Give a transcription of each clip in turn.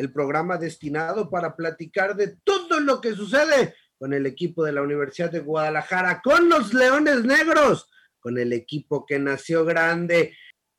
el programa destinado para platicar de todo lo que sucede con el equipo de la Universidad de Guadalajara, con los Leones Negros, con el equipo que nació grande.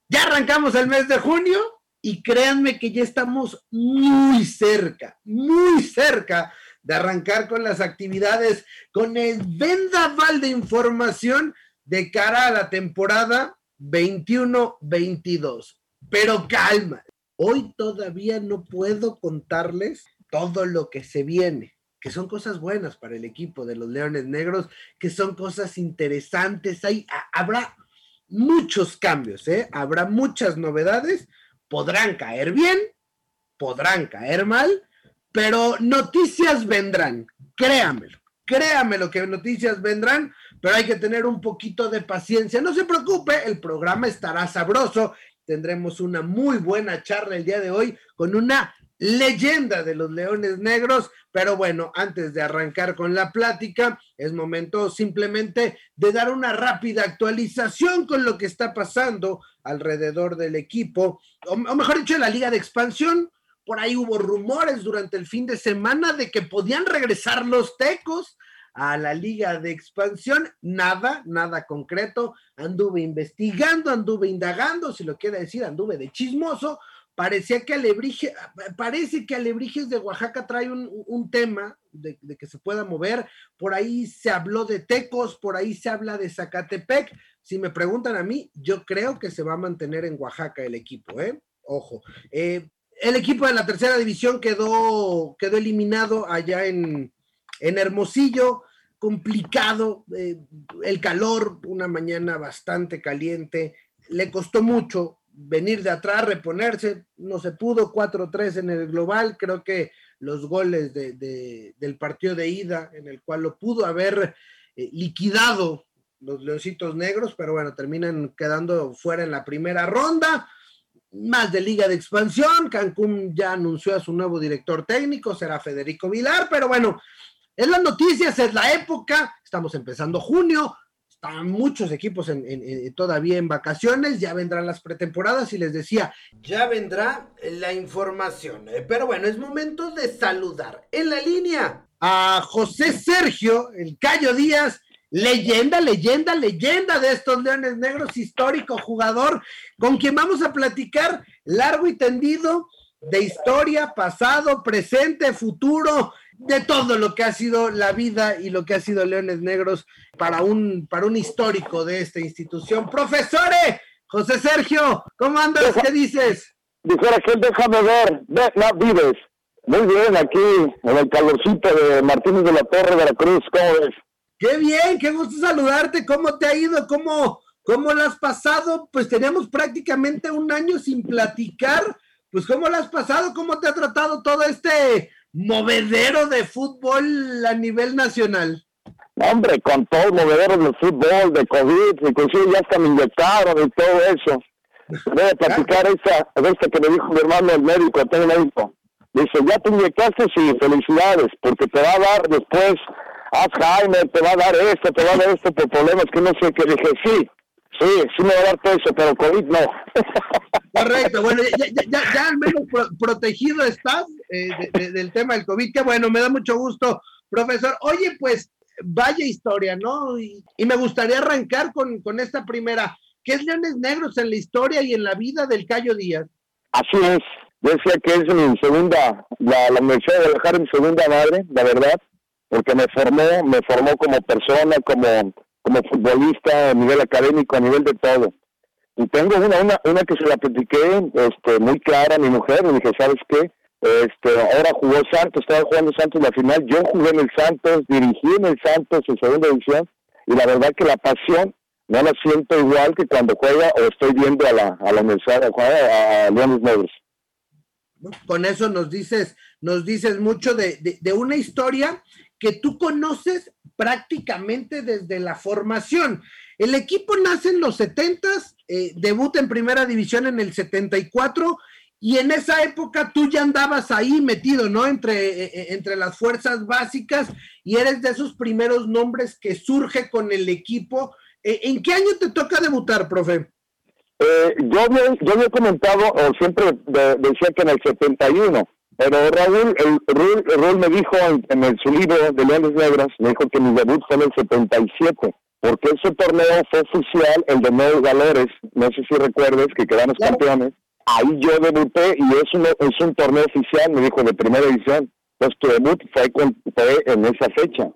Ya arrancamos el mes de junio y créanme que ya estamos muy cerca, muy cerca de arrancar con las actividades, con el vendaval de información de cara a la temporada 21-22. Pero calma, Hoy todavía no puedo contarles todo lo que se viene, que son cosas buenas para el equipo de los Leones Negros, que son cosas interesantes. Hay, habrá muchos cambios, ¿eh? habrá muchas novedades, podrán caer bien, podrán caer mal, pero noticias vendrán, créamelo, créamelo que noticias vendrán, pero hay que tener un poquito de paciencia. No se preocupe, el programa estará sabroso tendremos una muy buena charla el día de hoy con una leyenda de los Leones Negros. Pero bueno, antes de arrancar con la plática, es momento simplemente de dar una rápida actualización con lo que está pasando alrededor del equipo, o, mejor dicho, en la liga de expansión. Por ahí hubo rumores durante el fin de semana de que podían regresar los tecos a la liga de expansión, nada, nada concreto, anduve investigando, anduve indagando, si lo quiere decir, anduve de chismoso, parecía que Alebrije, parece que Alebrijes de Oaxaca trae un, tema de, de, que se pueda mover, por ahí se habló de Tecos, por ahí se habla de Zacatepec, si me preguntan a mí, yo creo que se va a mantener en Oaxaca el equipo, ¿eh? Ojo. Eh, el equipo de la tercera división quedó, quedó eliminado allá en, en Hermosillo, complicado, eh, el calor, una mañana bastante caliente, le costó mucho venir de atrás, reponerse, no se pudo, 4-3 en el global, creo que los goles de, del partido de ida, en el cual lo pudo haber eh, liquidado los Leoncitos Negros, pero bueno, terminan quedando fuera en la primera ronda. Más de liga de expansión, Cancún ya anunció a su nuevo director técnico, será Federico Vilar, pero bueno, es las noticias, es la época, estamos empezando junio, están muchos equipos todavía en vacaciones, ya vendrán las pretemporadas y les decía, ya vendrá la información. Eh, pero bueno, es momento de saludar en la línea a José Sergio, el Cayo Díaz, leyenda, leyenda, leyenda de estos Leones Negros, histórico jugador, con quien vamos a platicar largo y tendido de historia, pasado, presente, futuro, de todo lo que ha sido la vida y lo que ha sido Leones Negros para un, para un histórico de esta institución. Profesore, José Sergio, ¿cómo andas? ¿Qué dices? Dijera que déjame ver, no vives. Muy bien, aquí en el calorcito de Martínez de la Torre, de la Cruz, ¿cómo ves? Qué bien, qué gusto saludarte, ¿cómo te ha ido? ¿Cómo, cómo lo has pasado? Pues teníamos prácticamente un año sin platicar, pues ¿cómo lo has pasado? ¿Cómo te ha tratado todo este movedero de fútbol a nivel nacional. Hombre, con todo el movedero de fútbol, de COVID, inclusive ya hasta me inyectaron y todo eso. Voy a platicar esta, esta que me dijo mi hermano el médico, tengo médico. Dice, ya te inyectaste, sí, felicidades, porque te va a dar después Alzheimer, te va a dar esto, te va a dar esto por problemas que no sé qué. Dije, sí, sí, sí me va a dar todo eso, pero COVID no. Correcto, bueno, ya, ya, ya, al menos protegido estás eh, del tema del COVID, que bueno, me da mucho gusto, profesor. Oye, pues vaya historia, ¿no? Y, me gustaría arrancar con, con, esta primera. ¿Qué es Leones Negros en la historia y en la vida del Cayo Díaz? Así es. Yo decía que es mi segunda, la, la Universidad de Guadalajara mi segunda madre, la verdad, porque me formó, me formó como persona, como, como futbolista a nivel académico, a nivel de todo. Y tengo una, una, una que se la platiqué este, muy clara a mi mujer, y dije, ¿sabes qué? Este, ahora jugó Santos, estaba jugando Santos la final, yo jugué en el Santos, dirigí en el Santos en segunda división, y la verdad que la pasión no la siento igual que cuando juega o estoy viendo a la, a la Universidad, a, a Leones Negros. Con eso nos dices, nos dices mucho de, una historia que tú conoces prácticamente desde la formación. El equipo nace en los 70, eh, debuta en primera división en el 74 y en esa época tú ya andabas ahí metido, ¿no? Entre, eh, eh, entre las fuerzas básicas y eres de esos primeros nombres que surge con el equipo. ¿En qué año te toca debutar, profe? Yo, había, yo había comentado, o siempre decía que en el 71, pero Raúl, el, Raúl, me dijo en, su libro de Leones Negras, me dijo que mi debut fue en el 77, porque ese torneo fue oficial, el de Nuevos Valores, no sé si recuerdes que quedamos campeones, ahí yo debuté y es un, es un torneo oficial, me dijo, de primera edición, entonces tu debut fue, fue en esa fecha.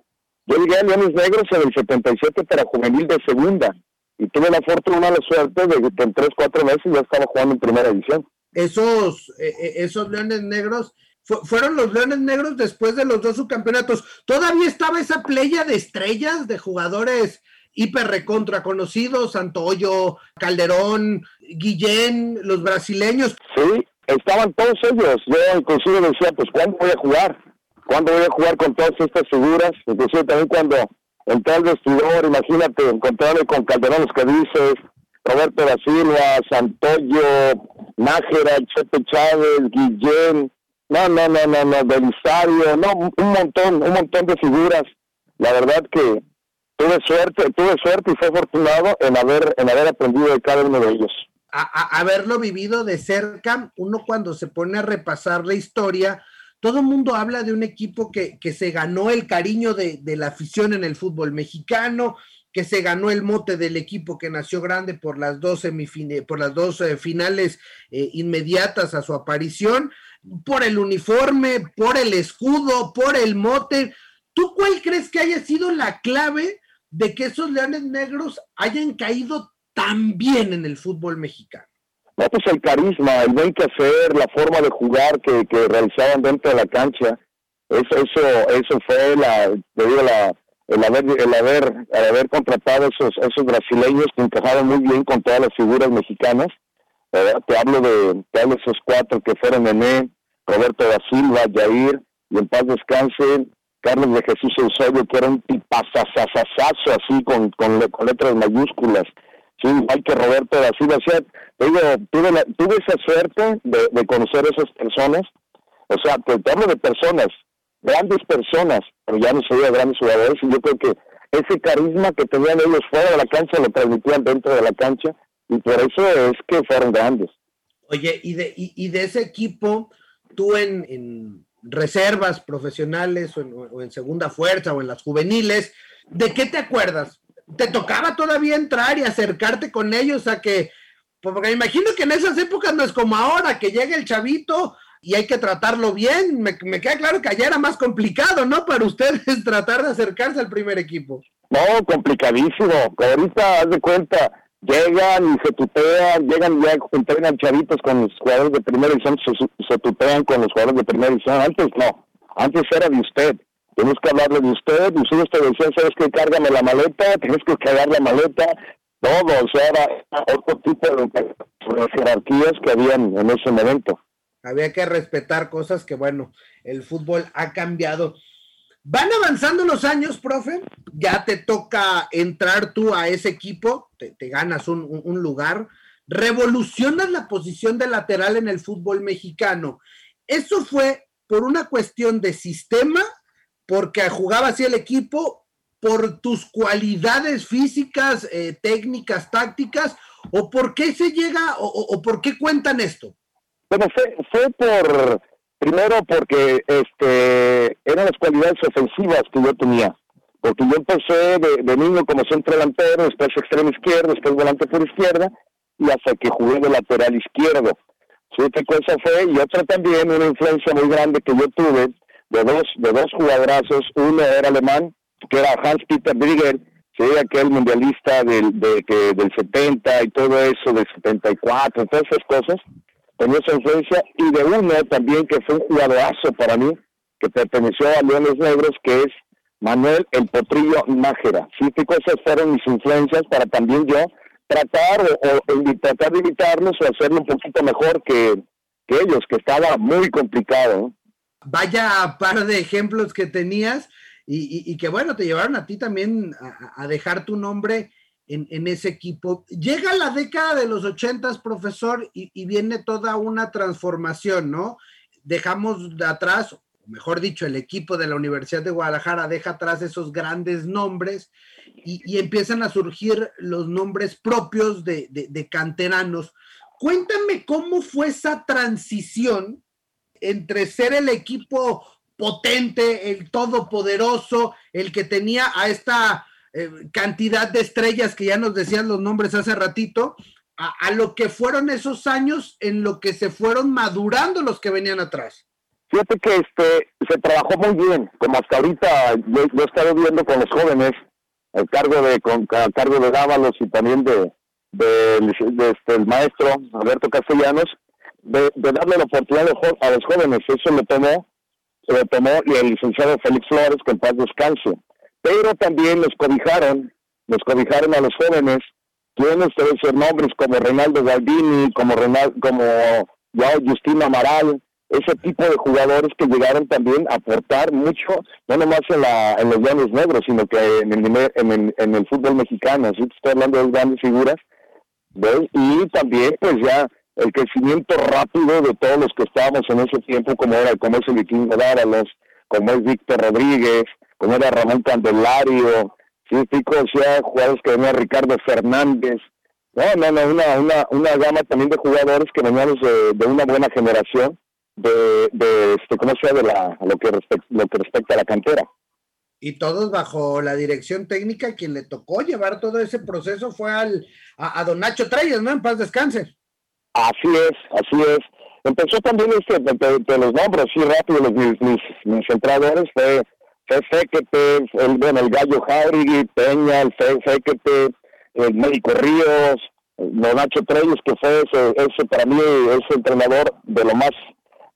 Yo llegué a Leones Negros en el 77 para juvenil de segunda, y tuve la fortuna, la suerte de que en tres, cuatro meses ya estaba jugando en primera división. Esos, eh, eh, esos Leones Negros fueron los Leones Negros después de los dos subcampeonatos. Todavía estaba esa playa de estrellas de jugadores hiper recontra conocidos, Santoyo, Calderón, Guillén, los brasileños. Sí, estaban todos ellos. Yo inclusive decía, pues, ¿cuándo voy a jugar? ¿Cuándo voy a jugar con todas estas figuras? Inclusive también cuando entrar al vestidor, imagínate, encontrarme con Calderón, los que dices, Roberto da Silva, Santoyo, Nájera, Chepe Chávez, Guillén, no, no, no, no, no, Belisario, no, un montón, un montón de figuras. La verdad que tuve suerte, tuve suerte y fue afortunado en haber, en haber aprendido de cada uno de ellos. A, haberlo vivido de cerca, uno cuando se pone a repasar la historia, todo el mundo habla de un equipo que, se ganó el cariño de, la afición en el fútbol mexicano, que se ganó el mote del equipo que nació grande por las dos, por las dos eh, finales eh, inmediatas a su aparición, por el uniforme, por el escudo, por el mote. ¿Tú cuál crees que haya sido la clave de que esos leones negros hayan caído tan bien en el fútbol mexicano? No, pues el carisma, el buen que hacer, la forma de jugar que, que realizaban dentro de la cancha. Eso, eso, eso fue la, digo, la, el haber, el haber, el haber contratado esos, esos brasileños que encajaron muy bien con todas las figuras mexicanas. Te hablo de, te hablo de esos cuatro que fueron Nené, Roberto da Silva, Jair, y en paz descanse, Carlos de Jesús Eusebio, que era un tipazazazazo así con, con, letras mayúsculas sí, igual que Roberto da Silva. digo, tuve, tuve esa suerte de, conocer a esas personas. O sea, te, hablo de personas, grandes personas, pero ya no de grandes jugadores, y yo creo que ese carisma que tenían ellos fuera de la cancha lo transmitían dentro de la cancha, y por eso es que fueron grandes. Oye, y de, y, de ese equipo, tú en, en reservas profesionales o en, o en, segunda fuerza o en las juveniles, ¿de qué te acuerdas? te tocaba todavía entrar y acercarte con ellos a que, porque me imagino que en esas épocas no es como ahora, que llega el chavito y hay que tratarlo bien. Me, queda claro que allá era más complicado, ¿no? Para ustedes tratar de acercarse al primer equipo. No, complicadísimo. Ahorita, haz de cuenta, llegan y se tutean, llegan ya entrenan chavitos con los jugadores de primera edición, se, se tutean con los jugadores de primera edición. Antes no, antes era de usted tenemos que hablarle de usted, ustedes te decían, sabes que cárgame la maleta, tienes que cargar la maleta, todo, o sea, era otro tipo de, jerarquías que habían en ese momento. Había que respetar cosas que, bueno, el fútbol ha cambiado. Van avanzando los años, profe, ya te toca entrar tú a ese equipo, te, ganas un, lugar, revolucionas la posición de lateral en el fútbol mexicano. ¿Eso fue por una cuestión de sistema porque jugaba así el equipo, por tus cualidades físicas, eh, técnicas, tácticas, o por qué se llega, o, por qué cuentan esto? Bueno, fue, fue por, primero porque este eran las cualidades ofensivas que yo tenía. Porque yo empecé de, niño como centro delantero, después extremo izquierdo, después volante por izquierda, y hasta que jugué de lateral izquierdo. Sí, qué cosa fue, y otra también, una influencia muy grande que yo tuve, de dos, de dos jugadorazos, uno era alemán, que era Hans-Peter Brigger, sí, aquel mundialista del, de, del 70 y todo eso, del 74, todas esas cosas, tenía esa influencia, y de uno también que fue un jugadorazo para mí, que perteneció a Leones Negros, que es Manuel El Potrillo Nájera. Sí, cosas fueron mis influencias para también yo tratar o, tratar de invitarlos o hacerlo un poquito mejor que ellos, que estaba muy complicado. Vaya par de ejemplos que tenías y, que bueno, te llevaron a ti también a, dejar tu nombre en, ese equipo. Llega la década de los ochentas, profesor, y, viene toda una transformación, ¿no? Dejamos de atrás, mejor dicho, el equipo de la Universidad de Guadalajara deja atrás esos grandes nombres y, empiezan a surgir los nombres propios de, canteranos. Cuéntame cómo fue esa transición entre ser el equipo potente, el todopoderoso, el que tenía a esta eh, cantidad de estrellas que ya nos decían los nombres hace ratito, a, a, lo que fueron esos años en lo que se fueron madurando los que venían atrás. Fíjate que este se trabajó muy bien, como hasta ahorita yo, he estado viendo con los jóvenes, el cargo de con cargo de Dávalos y también de, de, este, el maestro Alberto Castellanos, de, darle la oportunidad a los jóvenes. Eso lo tomó, lo tomó y el licenciado Félix Flores, que en paz descanse. Pero también los cobijaron, los cobijaron a los jóvenes, tienen ustedes nombres como Reinaldo Galdini, como Renal, como ya Justino Amaral, ese tipo de jugadores que llegaron también a aportar mucho, no nomás en, la, en los Llanos Negros, sino que en el, en en el fútbol mexicano, así estoy hablando de grandes figuras, y también pues ya el crecimiento rápido de todos los que estábamos en ese tiempo, como era como es el Vikingo Dáralos, como es Víctor Rodríguez, como era Ramón Candelario, sí, pico, o sea, jugadores que venía Ricardo Fernández, no, no, no, una, una, una gama también de jugadores que veníamos de, de una buena generación, de, de este, ¿cómo sea? De la, lo, que respecta, lo que respecta a la cantera. Y todos bajo la dirección técnica, quien le tocó llevar todo ese proceso fue al, a, Don Nacho Treyes, ¿no? En paz descanse. Así es, así es. Empezó también este, de, los nombres, así rápido, los, mis, mis, entradores fue, fue el, bueno, el Gallo Jauregui, Peña, el Fequete, el Médico Ríos, Don Nacho Treyes, que fue ese, ese para mí ese entrenador de lo más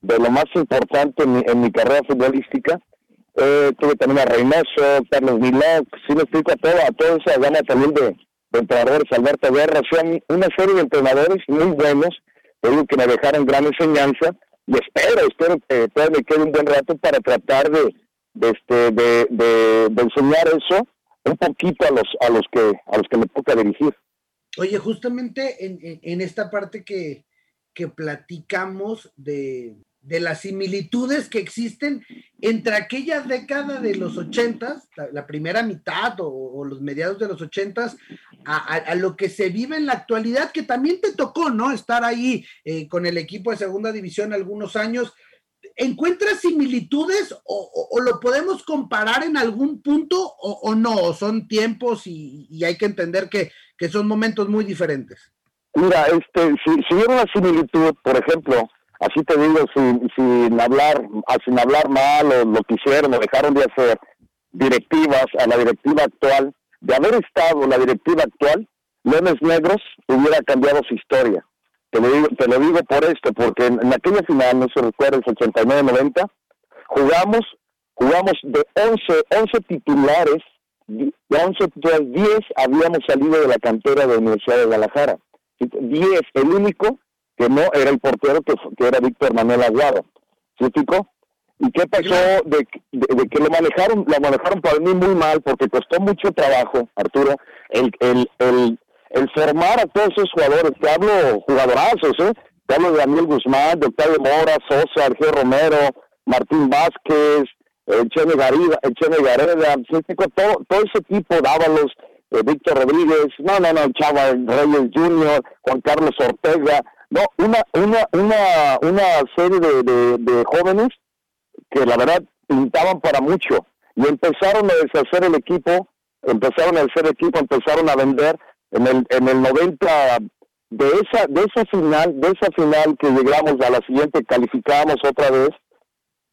de lo más importante en mi, carrera futbolística. Eh, tuve también a Reynoso, Carlos Milán, sí me explico a toda, a toda esa gama también de, entrenadores, Alberto Guerra, son una serie de entrenadores muy buenos, digo que me dejaron gran enseñanza y espero, espero que todavía me quede un buen rato para tratar de, de este de, de, enseñar eso un poquito a los a los que a los que me toca dirigir. Oye, justamente en, en esta parte que, que platicamos de, de las similitudes que existen entre aquella década de los ochentas, la, primera mitad o, los mediados de los ochentas, a, lo que se vive en la actualidad, que también te tocó, ¿no? Estar ahí eh, con el equipo de segunda división algunos años. ¿Encuentras similitudes o, lo podemos comparar en algún punto o, no? ¿Son tiempos y, hay que entender que, que son momentos muy diferentes? Mira, este, si, si hubiera una similitud, por ejemplo, así te digo, sin, sin hablar, ah, sin hablar mal o lo que hicieron o dejaron de hacer directivas a la directiva actual, de haber estado la directiva actual, Leones Negros hubiera cambiado su historia. Te lo digo, te lo digo por esto, porque en, aquella final, no se recuerda, el 89-90, jugamos, jugamos de 11, 11 titulares, de 11 titulares, 10 habíamos salido de la cantera de la Universidad de Guadalajara. 10, el único que no era el portero que, era Víctor Manuel Aguado. ¿Sí, ¿Y qué pasó de, que lo manejaron, lo manejaron para mí muy mal porque costó mucho trabajo, Arturo, el, el, el, el formar a todos esos jugadores, te hablo jugadorazos, ¿eh? Te hablo de Daniel Guzmán, de Octavio Mora, Sosa, Sergio Romero, Martín Vázquez, el Chene Garida, el Chene Gareda, todo, todo ese tipo, Dávalos, eh, Víctor Rodríguez, no, no, no, Chava Reyes Jr., Juan Carlos Ortega, no, una, una, una, una serie de, de, jóvenes que la verdad pintaban para mucho y empezaron a deshacer el equipo, empezaron a hacer equipo, empezaron a vender en el, en el 90 de esa, de esa final, de esa final que llegamos a la siguiente, calificamos otra vez,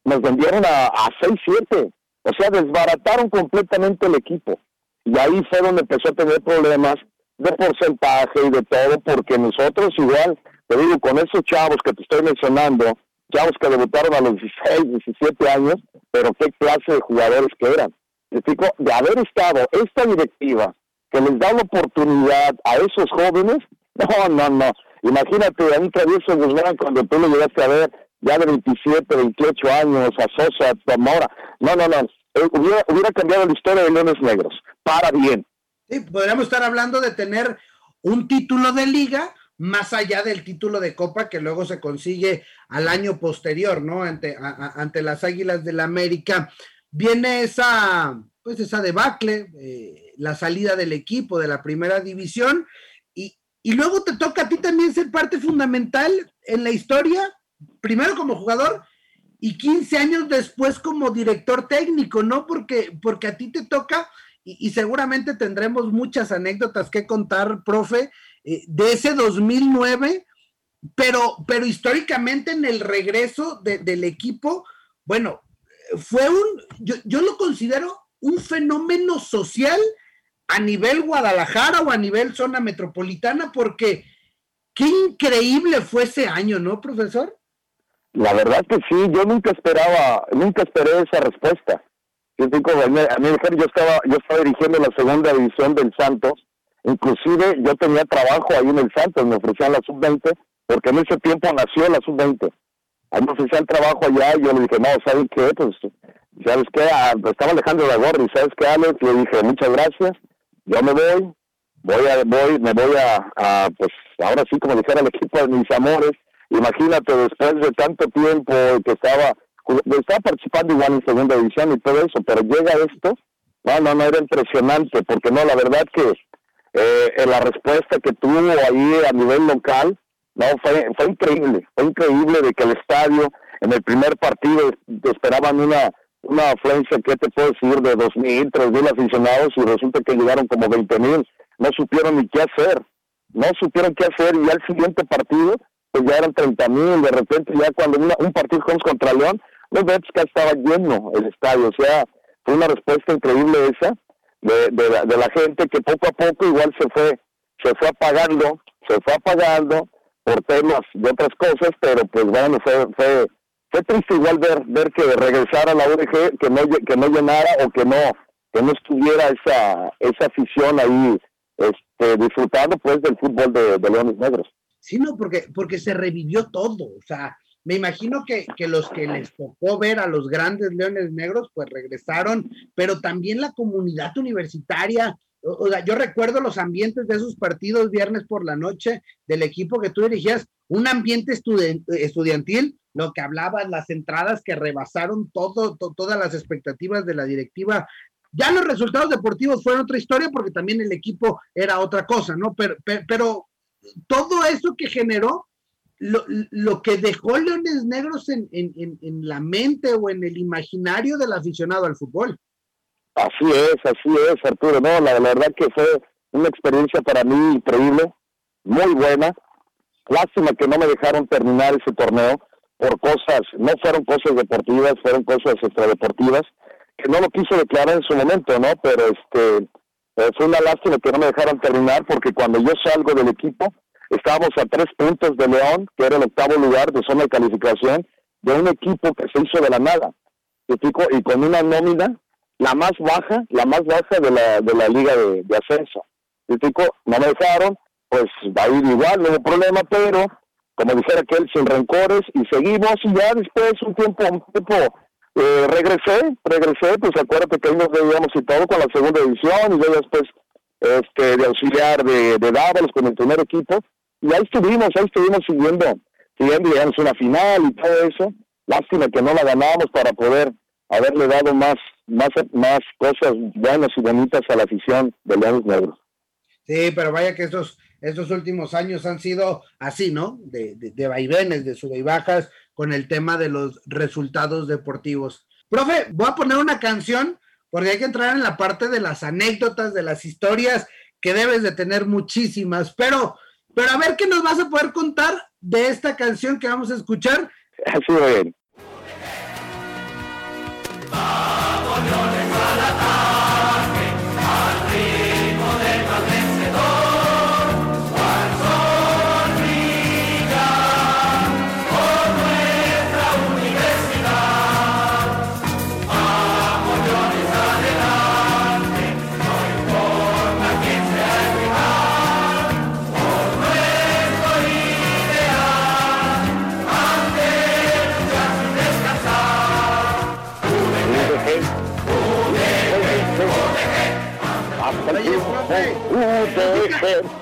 nos vendieron a, a 6-7, o sea, desbarataron completamente el equipo. Y ahí fue donde empezó a tener problemas de porcentaje y de todo, porque nosotros igual te digo, con esos chavos que te estoy mencionando, chavos que debutaron a los 16, 17 años, pero qué clase de jugadores que eran. Explico, de haber estado esta directiva que les da la oportunidad a esos jóvenes, no, no, no. Imagínate a un travieso Guzmán cuando tú lo llegaste a ver, ya de 27, 28 años, a Sosa, a Zamora. No, no, no. Eh, hubiera, cambiado la historia de Leones Negros. Para bien. Sí, podríamos estar hablando de tener un título de liga más allá del título de Copa que luego se consigue al año posterior, ¿no? Ante, ante las Águilas del la América. Viene esa, pues esa debacle, eh, la salida del equipo de la primera división y, y luego te toca a ti también ser parte fundamental en la historia, primero como jugador y 15 años después como director técnico, ¿no? Porque, porque a ti te toca y, seguramente tendremos muchas anécdotas que contar, profe, eh, de ese 2009, pero, pero históricamente en el regreso del equipo, bueno, fue un, yo, yo lo considero un fenómeno social a nivel Guadalajara o a nivel zona metropolitana, porque qué increíble fue ese año, ¿no, profesor? La verdad que sí, yo nunca esperaba, nunca esperé esa respuesta. Yo, a yo estaba, yo estaba dirigiendo la segunda división del Santos, inclusive yo tenía trabajo ahí en el Santos, me ofrecían la sub-20, porque en ese tiempo nació la sub-20. Ahí me ofrecían trabajo allá y yo le dije, no, ¿sabes qué? Pues, ¿sabes qué? Ah, estaba Alejandro Gorri, ¿sabes qué, Alex? Le dije, muchas gracias, yo me voy, voy a, voy, me voy a, a pues, ahora sí, como dijera el equipo de mis amores, imagínate, después de tanto tiempo que estaba estaba participando igual en segunda división y todo eso, pero llega esto, no, no, no, era impresionante, porque no, la verdad que eh, la respuesta que tuvo ahí a nivel local, no, fue, fue increíble, fue increíble de que el estadio, en el primer partido, esperaban una una afluencia, ¿qué te puedo decir? De dos mil, tres mil aficionados y resulta que llegaron como veinte mil. No supieron ni qué hacer. No supieron qué hacer y al siguiente partido, pues ya eran treinta mil. De repente, ya cuando un partido contra León, los Betis que estaba lleno el estadio, o sea, fue una respuesta increíble esa de, de, la, gente que poco a poco igual se fue, se fue apagando, se fue apagando por temas de otras cosas, pero pues bueno, fue, fue, fue triste igual ver, ver que regresara la UDG, que no, que no llenara o que no, que no estuviera esa, esa afición ahí este, disfrutando pues del fútbol de, de Leones Negros. Sí, no, porque, porque se revivió todo, o sea, me imagino que, los que les tocó ver a los grandes leones negros, pues regresaron, pero también la comunidad universitaria. O, sea, yo recuerdo los ambientes de esos partidos viernes por la noche del equipo que tú dirigías, un ambiente estudiantil, lo que hablabas, las entradas que rebasaron todo, todas las expectativas de la directiva. Ya los resultados deportivos fueron otra historia porque también el equipo era otra cosa, ¿no? pero, pero todo eso que generó lo, lo, que dejó Leones Negros en, en, en, la mente o en el imaginario del aficionado al fútbol. Así es, así es, Arturo. No, la, verdad que fue una experiencia para mí increíble, muy buena. Lástima que no me dejaron terminar ese torneo por cosas, no fueron cosas deportivas, fueron cosas extradeportivas, que no lo quiso declarar en su momento, ¿no? Pero este fue una lástima que no me dejaron terminar porque cuando yo salgo del equipo, Estábamos a tres puntos de León, que era el octavo lugar de zona de calificación, de un equipo que se hizo de la nada. Y con una nómina, la más baja, la más baja de la, de la liga de, ascenso. Y no me dejaron, pues va a ir igual, no hay problema, pero como dijera aquel, sin rencores, y seguimos, y ya después un tiempo, un tiempo eh, regresé, regresé, pues acuérdate que ahí nos veíamos y todo con la segunda división, y yo después este, de auxiliar de, de Dávalos con el primer equipo, y ahí estuvimos, ahí estuvimos siguiendo, siguiendo, llegamos a una final y todo eso. Lástima que no la ganamos para poder haberle dado más, más, más cosas buenas y bonitas a la afición de Leones Negros. Sí, pero vaya que estos, estos últimos años han sido así, ¿no? De, de, de vaivenes, de sub y bajas con el tema de los resultados deportivos. Profe, voy a poner una canción porque hay que entrar en la parte de las anécdotas, de las historias, que debes de tener muchísimas, pero pero a ver qué nos vas a poder contar de esta canción que vamos a escuchar. Así bien.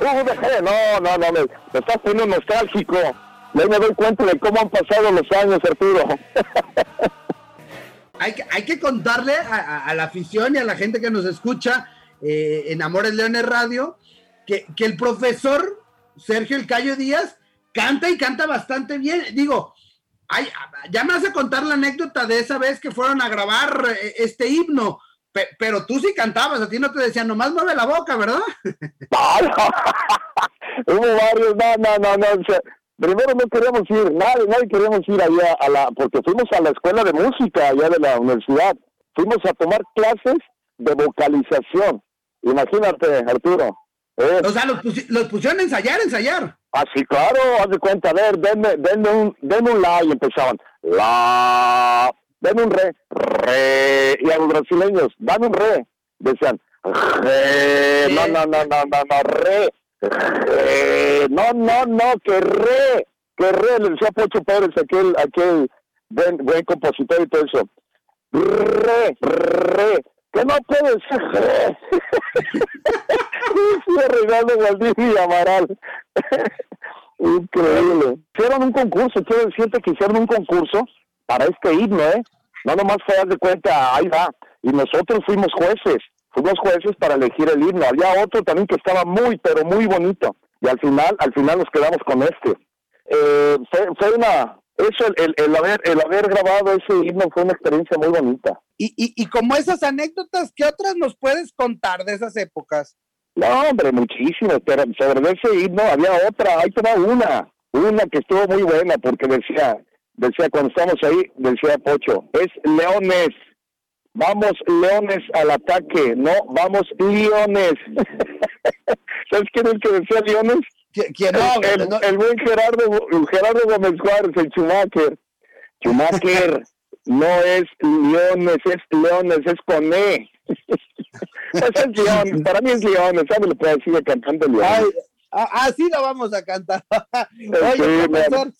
No, no, no, me, me estás poniendo nostálgico. Me doy cuenta de cómo han pasado los años, Arturo. hay, que, hay que contarle a, la afición y a la gente que nos escucha eh, en Amores Leones Radio que, que el profesor Sergio El Cayo Díaz canta y canta bastante bien. Digo, ay, ya me a contar la anécdota de esa vez que fueron a grabar eh, este himno, pero tú sí cantabas, a ti no te decían, nomás mueve la boca, ¿verdad? Hubo varios, no, no, no, no. primero no queríamos ir, nadie, nadie queríamos ir allá a la, porque fuimos a la escuela de música allá de la universidad. Fuimos a tomar clases de vocalización. Imagínate, Arturo. ¿eh? O sea, los, pusieron a ensayar, ensayar. Ah, sí, claro, haz de cuenta, a ver, denme, denme un, denme un la y empezaban. La, denme un re, re, y a los brasileños, dame un re, decían, re, no, no, no, no, no, no, re, re, no, no, no, que re, que re, le decía Pocho Pérez, aquel, aquel buen, buen compositor y todo eso, re, re, que no puede ser re. Reinaldo Valdivia y Amaral. Increíble. Hicieron un concurso, quiero decirte que hicieron un concurso para este himno, ¿eh? No nomás fue de cuenta, ahí va. Y nosotros fuimos jueces, fuimos jueces para elegir el himno. Había otro también que estaba muy, pero muy bonito. Y al final, al final nos quedamos con este. Eh, fue, una, eso, el, el, haber, el haber grabado ese himno fue una experiencia muy bonita. Y, y, y como esas anécdotas, ¿qué otras nos puedes contar de esas épocas? No, hombre, muchísimo, pero sobre ese himno había otra, ahí tenía una, una que estuvo muy buena porque decía, decía cuando estamos ahí, decía Pocho, es leones, vamos leones al ataque, no, vamos leones. ¿Sabes quién es el que decía leones? ¿Quién no, el, buen Gerardo, Gerardo Gómez Juárez, el Schumacher. Schumacher no es leones, es leones, es con E. es León, para mí es León, ¿sabes? Lo puedo decir cantando León. así ah, ah, lo vamos a cantar. Oye, profesor,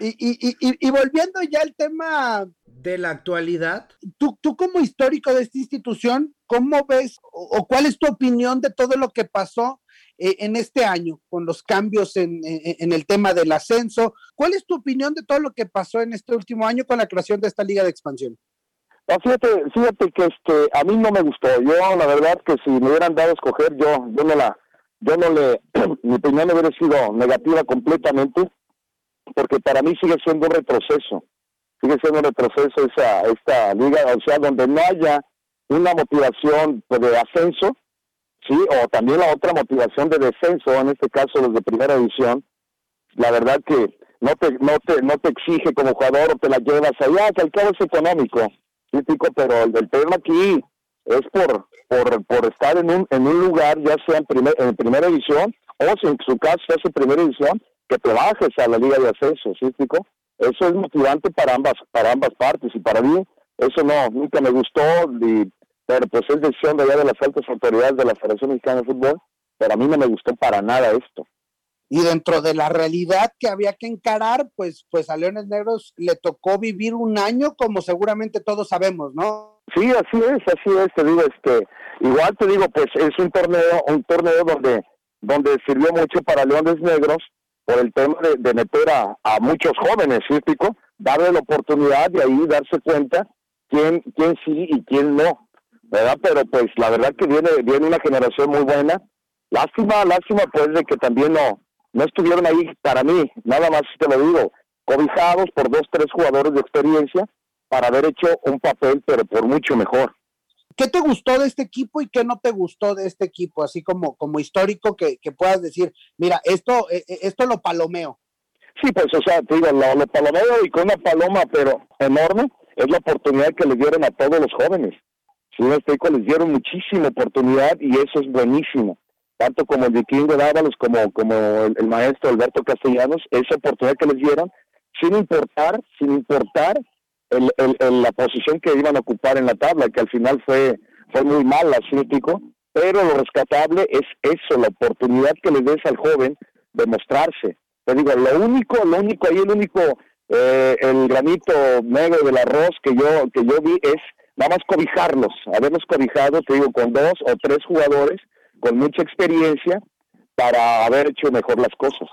y, y, y, y, volviendo ya al tema de la actualidad, tú, tú como histórico de esta institución, ¿cómo ves o, cuál es tu opinión de todo lo que pasó eh, en este año con los cambios en, en, el tema del ascenso? ¿Cuál es tu opinión de todo lo que pasó en este último año con la creación de esta liga de expansión? fíjate, fíjate que este, a mí no me gustó. Yo, la verdad, que si me hubieran dado a escoger, yo, yo no la, yo no le, mi opinión hubiera sido negativa completamente, porque para mí sigue siendo un retroceso, sigue siendo un retroceso esa, esta liga, o sea, donde no haya una motivación de ascenso, sí, o también la otra motivación de descenso, en este caso los de primera división, la verdad que no te, no te, no te exige como jugador o te la llevas allá, que al cabo es económico pero el, tema aquí es por, por, por estar en un, en un lugar, ya sea en, primer, en primera edición, o si en su caso es en primera edición, que te bajes a la liga de ascenso, ¿sí, Eso es motivante para ambas, para ambas partes, y para mí, eso no, nunca me gustó, pero pues es decisión de allá de las altas autoridades de la Federación Mexicana de Fútbol, pero a mí no me gustó para nada esto y dentro de la realidad que había que encarar, pues, pues a Leones Negros le tocó vivir un año, como seguramente todos sabemos, ¿no? Sí, así es, así es, te digo, este, igual te digo, pues es un torneo, un torneo donde, donde sirvió mucho para Leones Negros por el tema de, meter a, muchos jóvenes, ¿sí, Pico? Darle la oportunidad de ahí darse cuenta quién, quién sí y quién no, ¿verdad? Pero pues la verdad que viene, viene una generación muy buena. Lástima, lástima pues de que también no, no estuvieron ahí para mí, nada más te lo digo, cobijados por dos, tres jugadores de experiencia para haber hecho un papel, pero por mucho mejor. ¿Qué te gustó de este equipo y qué no te gustó de este equipo? Así como, como histórico que, puedas decir, mira, esto, e, e, esto lo palomeo. Sí, pues, o sea, te digo, lo, palomeo y con una paloma, pero enorme, es la oportunidad que le dieron a todos los jóvenes. Si un les dieron muchísima oportunidad y eso es buenísimo tanto como el de Kingo Dávalos como, como el, maestro Alberto Castellanos, esa oportunidad que les dieron, sin importar, sin importar el, el, la posición que iban a ocupar en la tabla, que al final fue, fue muy mala, crítico, pero lo rescatable es eso, la oportunidad que le des al joven de mostrarse. Te digo, lo único, lo único, ahí el único, eh, el granito negro del arroz que yo, que yo vi es nada más cobijarlos, haberlos cobijado, te digo, con dos o tres jugadores con mucha experiencia para haber hecho mejor las cosas.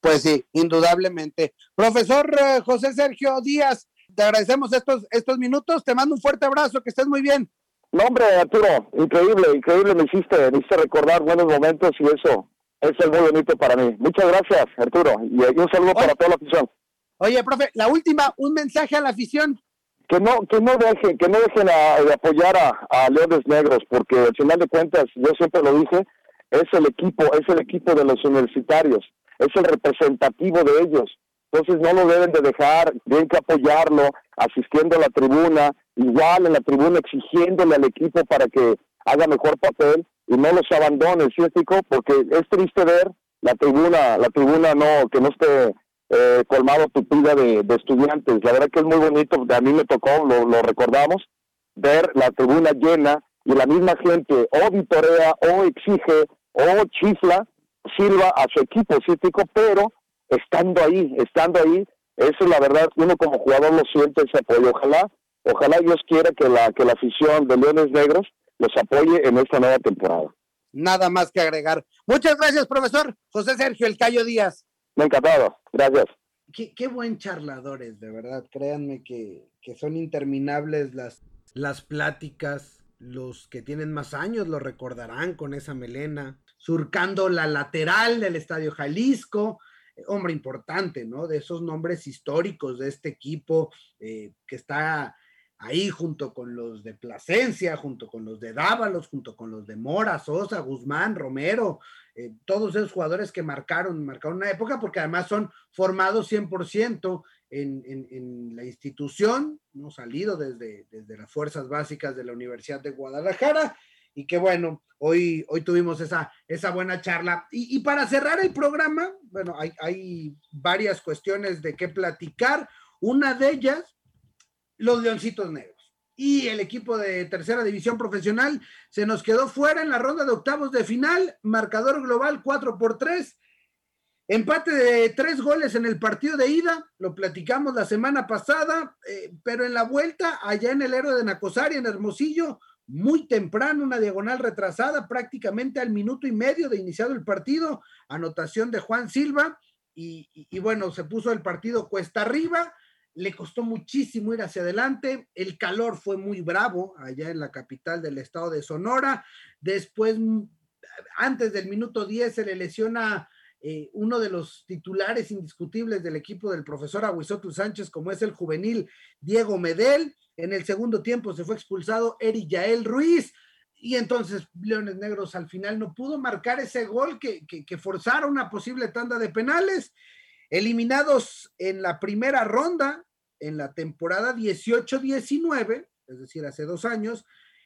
Pues sí, indudablemente. Profesor eh, José Sergio Díaz, te agradecemos estos, estos minutos, te mando un fuerte abrazo, que estés muy bien. No, hombre, Arturo, increíble, increíble, me hiciste, me hiciste recordar buenos momentos y eso, eso es muy bonito para mí. Muchas gracias, Arturo, y un saludo para toda la afición. Oye, profe, la última, un mensaje a la afición. Que no, que no dejen, que no dejen de apoyar a, a Leones Negros, porque al final de cuentas, yo siempre lo dije, es el equipo, es el equipo de los universitarios, es el representativo de ellos. Entonces no lo deben de dejar, tienen que apoyarlo, asistiendo a la tribuna, igual en la tribuna exigiéndole al equipo para que haga mejor papel y no los abandone, ¿sí, Porque es triste ver la tribuna, la tribuna no, que no esté eh, colmado tupida de, de estudiantes. La verdad que es muy bonito, a mí me tocó, lo, lo recordamos, ver la tribuna llena y la misma gente o vitorea o exige o chifla, sirva a su equipo cítrico, pero estando ahí, estando ahí, eso es la verdad, uno como jugador lo siente ese apoyo. Ojalá, ojalá Dios quiera que la, que la afición de Leones Negros los apoye en esta nueva temporada. Nada más que agregar. Muchas gracias, profesor José Sergio El Cayo Díaz. Me encantado, gracias. Qué, qué buen charladores, de verdad. Créanme que, que son interminables las, las pláticas los que tienen más años lo recordarán con esa melena, surcando la lateral del Estadio Jalisco, hombre importante, ¿no? De esos nombres históricos de este equipo eh, que está ahí junto con los de Plasencia, junto con los de Dávalos, junto con los de Mora, Sosa, Guzmán, Romero, eh, todos esos jugadores que marcaron, marcaron una época, porque además son formados 100% en, la institución, ¿no? salido desde, desde las fuerzas básicas de la Universidad de Guadalajara, y que bueno, hoy, hoy tuvimos esa, esa buena charla. Y, para cerrar el programa, bueno, hay, hay varias cuestiones de qué platicar. Una de ellas, los Leoncitos Negros. Y el equipo de tercera división profesional se nos quedó fuera en la ronda de octavos de final, marcador global 4 por 3 Empate de tres goles en el partido de ida, lo platicamos la semana pasada, eh, pero en la vuelta, allá en el héroe de Nacosari, en Hermosillo, muy temprano, una diagonal retrasada, prácticamente al minuto y medio de iniciado el partido, anotación de Juan Silva, y, bueno, se puso el partido cuesta arriba, le costó muchísimo ir hacia adelante, el calor fue muy bravo allá en la capital del estado de Sonora, después, antes del minuto 10, se le lesiona eh, uno de los titulares indiscutibles del equipo del profesor Aguisotu Sánchez, como es el juvenil Diego Medel. En el segundo tiempo se fue expulsado Eri Yael Ruiz. Y entonces Leones Negros al final no pudo marcar ese gol que, que, forzara una posible tanda de penales. Eliminados en la primera ronda, en la temporada 18-19, es decir, hace dos años,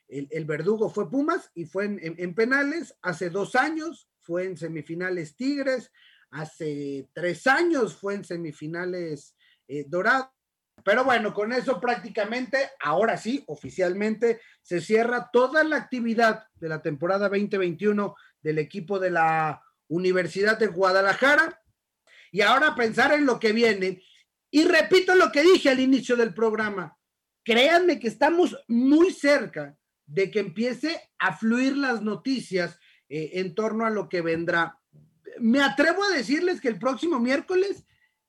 el, verdugo fue Pumas y fue en, penales. Hace dos años fue en semifinales Tigres, hace tres años fue en semifinales eh, Dorado. Pero bueno, con eso prácticamente, ahora sí, oficialmente, se cierra toda la actividad de la temporada 2021 del equipo de la Universidad de Guadalajara. Y ahora pensar en lo que viene. Y repito lo que dije al inicio del programa. Créanme que estamos muy cerca de que empiece a fluir las noticias eh, en torno a lo que vendrá. Me atrevo a decirles que el próximo miércoles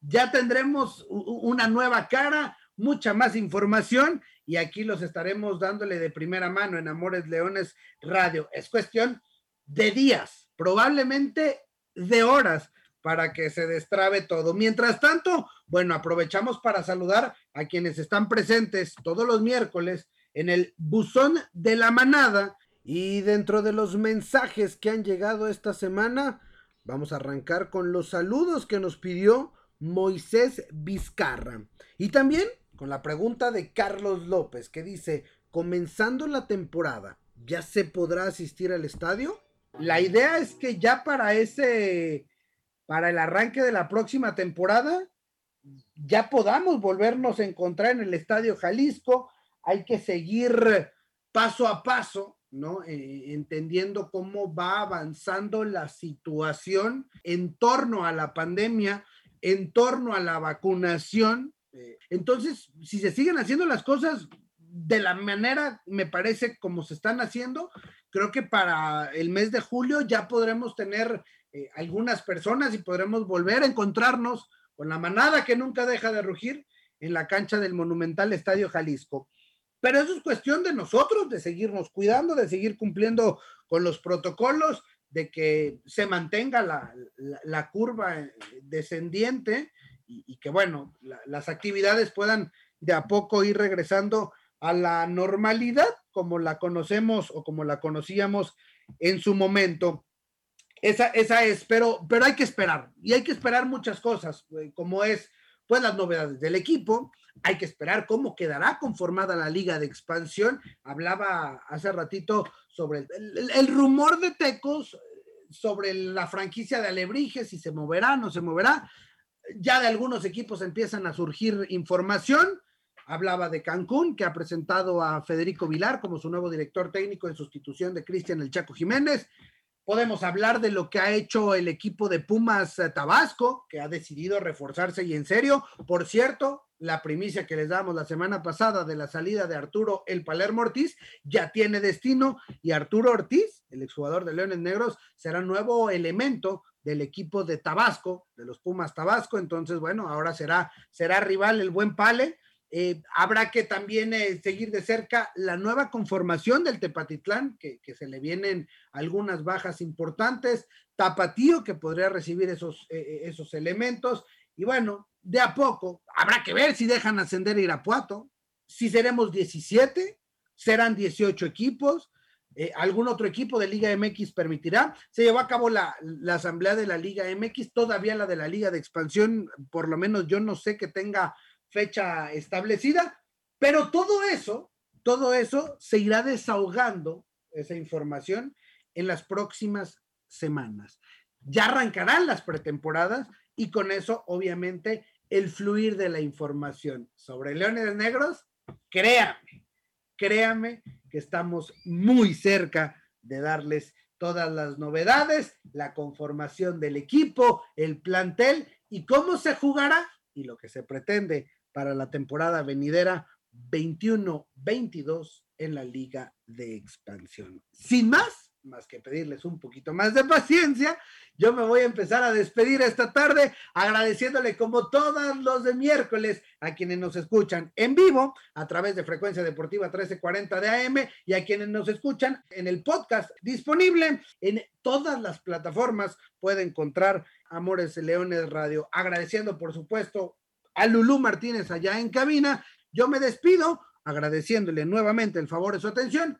ya tendremos una nueva cara, mucha más información y aquí los estaremos dándole de primera mano en Amores Leones Radio. Es cuestión de días, probablemente de horas para que se destrabe todo. Mientras tanto, bueno, aprovechamos para saludar a quienes están presentes todos los miércoles en el buzón de la manada y dentro de los mensajes que han llegado esta semana, vamos a arrancar con los saludos que nos pidió Moisés Vizcarra. Y también con la pregunta de Carlos López, que dice, comenzando la temporada, ¿ya se podrá asistir al estadio? La idea es que ya para ese, para el arranque de la próxima temporada, ya podamos volvernos a encontrar en el Estadio Jalisco. Hay que seguir paso a paso ¿no? Eh, entendiendo cómo va avanzando la situación en torno a la pandemia, en torno a la vacunación. Entonces, si se siguen haciendo las cosas de la manera, me parece, como se están haciendo, creo que para el mes de julio ya podremos tener eh, algunas personas y podremos volver a encontrarnos con la manada que nunca deja de rugir en la cancha del monumental Estadio Jalisco. Pero eso es cuestión de nosotros, de seguirnos cuidando, de seguir cumpliendo con los protocolos, de que se mantenga la, curva descendiente y, que, bueno, las actividades puedan de a poco ir regresando a la normalidad como la conocemos o como la conocíamos en su momento. Esa, esa es, pero, pero hay que esperar y hay que esperar muchas cosas, eh, como es pues las novedades del equipo, hay que esperar cómo quedará conformada la liga de expansión. Hablaba hace ratito sobre el, rumor de Tecos, sobre la franquicia de Alebrije, si se moverá, no se moverá. Ya de algunos equipos empiezan a surgir información. Hablaba de Cancún, que ha presentado a Federico Vilar como su nuevo director técnico en sustitución de Cristian El Chaco Jiménez. Podemos hablar de lo que ha hecho el equipo de Pumas eh, Tabasco, que ha decidido reforzarse y en serio. Por cierto, la primicia que les damos la semana pasada de la salida de Arturo El Palermo Ortiz ya tiene destino y Arturo Ortiz, el exjugador de Leones Negros, será nuevo elemento del equipo de Tabasco, de los Pumas Tabasco. Entonces, bueno, ahora será, será rival el buen Pale. Eh, habrá que también eh, seguir de cerca la nueva conformación del Tepatitlán, que, se le vienen algunas bajas importantes, Tapatío, que podría recibir esos, eh, esos elementos, y bueno, de a poco, habrá que ver si dejan ascender Irapuato, si seremos 17, serán 18 equipos, algún otro equipo de Liga MX permitirá. Se llevó a cabo la, la, asamblea de la Liga MX, todavía la de la Liga de Expansión, por lo menos yo no sé que tenga fecha establecida, pero todo eso, todo eso se irá desahogando, esa información, en las próximas semanas. Ya arrancarán las pretemporadas y con eso, obviamente, el fluir de la información sobre Leones Negros, créame, créame que estamos muy cerca de darles todas las novedades, la conformación del equipo, el plantel y cómo se jugará y lo que se pretende para la temporada venidera 21-22 en la Liga de Expansión. Sin más, más que pedirles un poquito más de paciencia, yo me voy a empezar a despedir esta tarde agradeciéndole como todos los de miércoles a quienes nos escuchan en vivo a través de Frecuencia Deportiva 1340 de AM y a quienes nos escuchan en el podcast disponible en todas las plataformas puede encontrar Amores Leones Radio. Agradeciendo por supuesto a Lulú Martínez allá en cabina. Yo me despido agradeciéndole nuevamente el favor de su atención.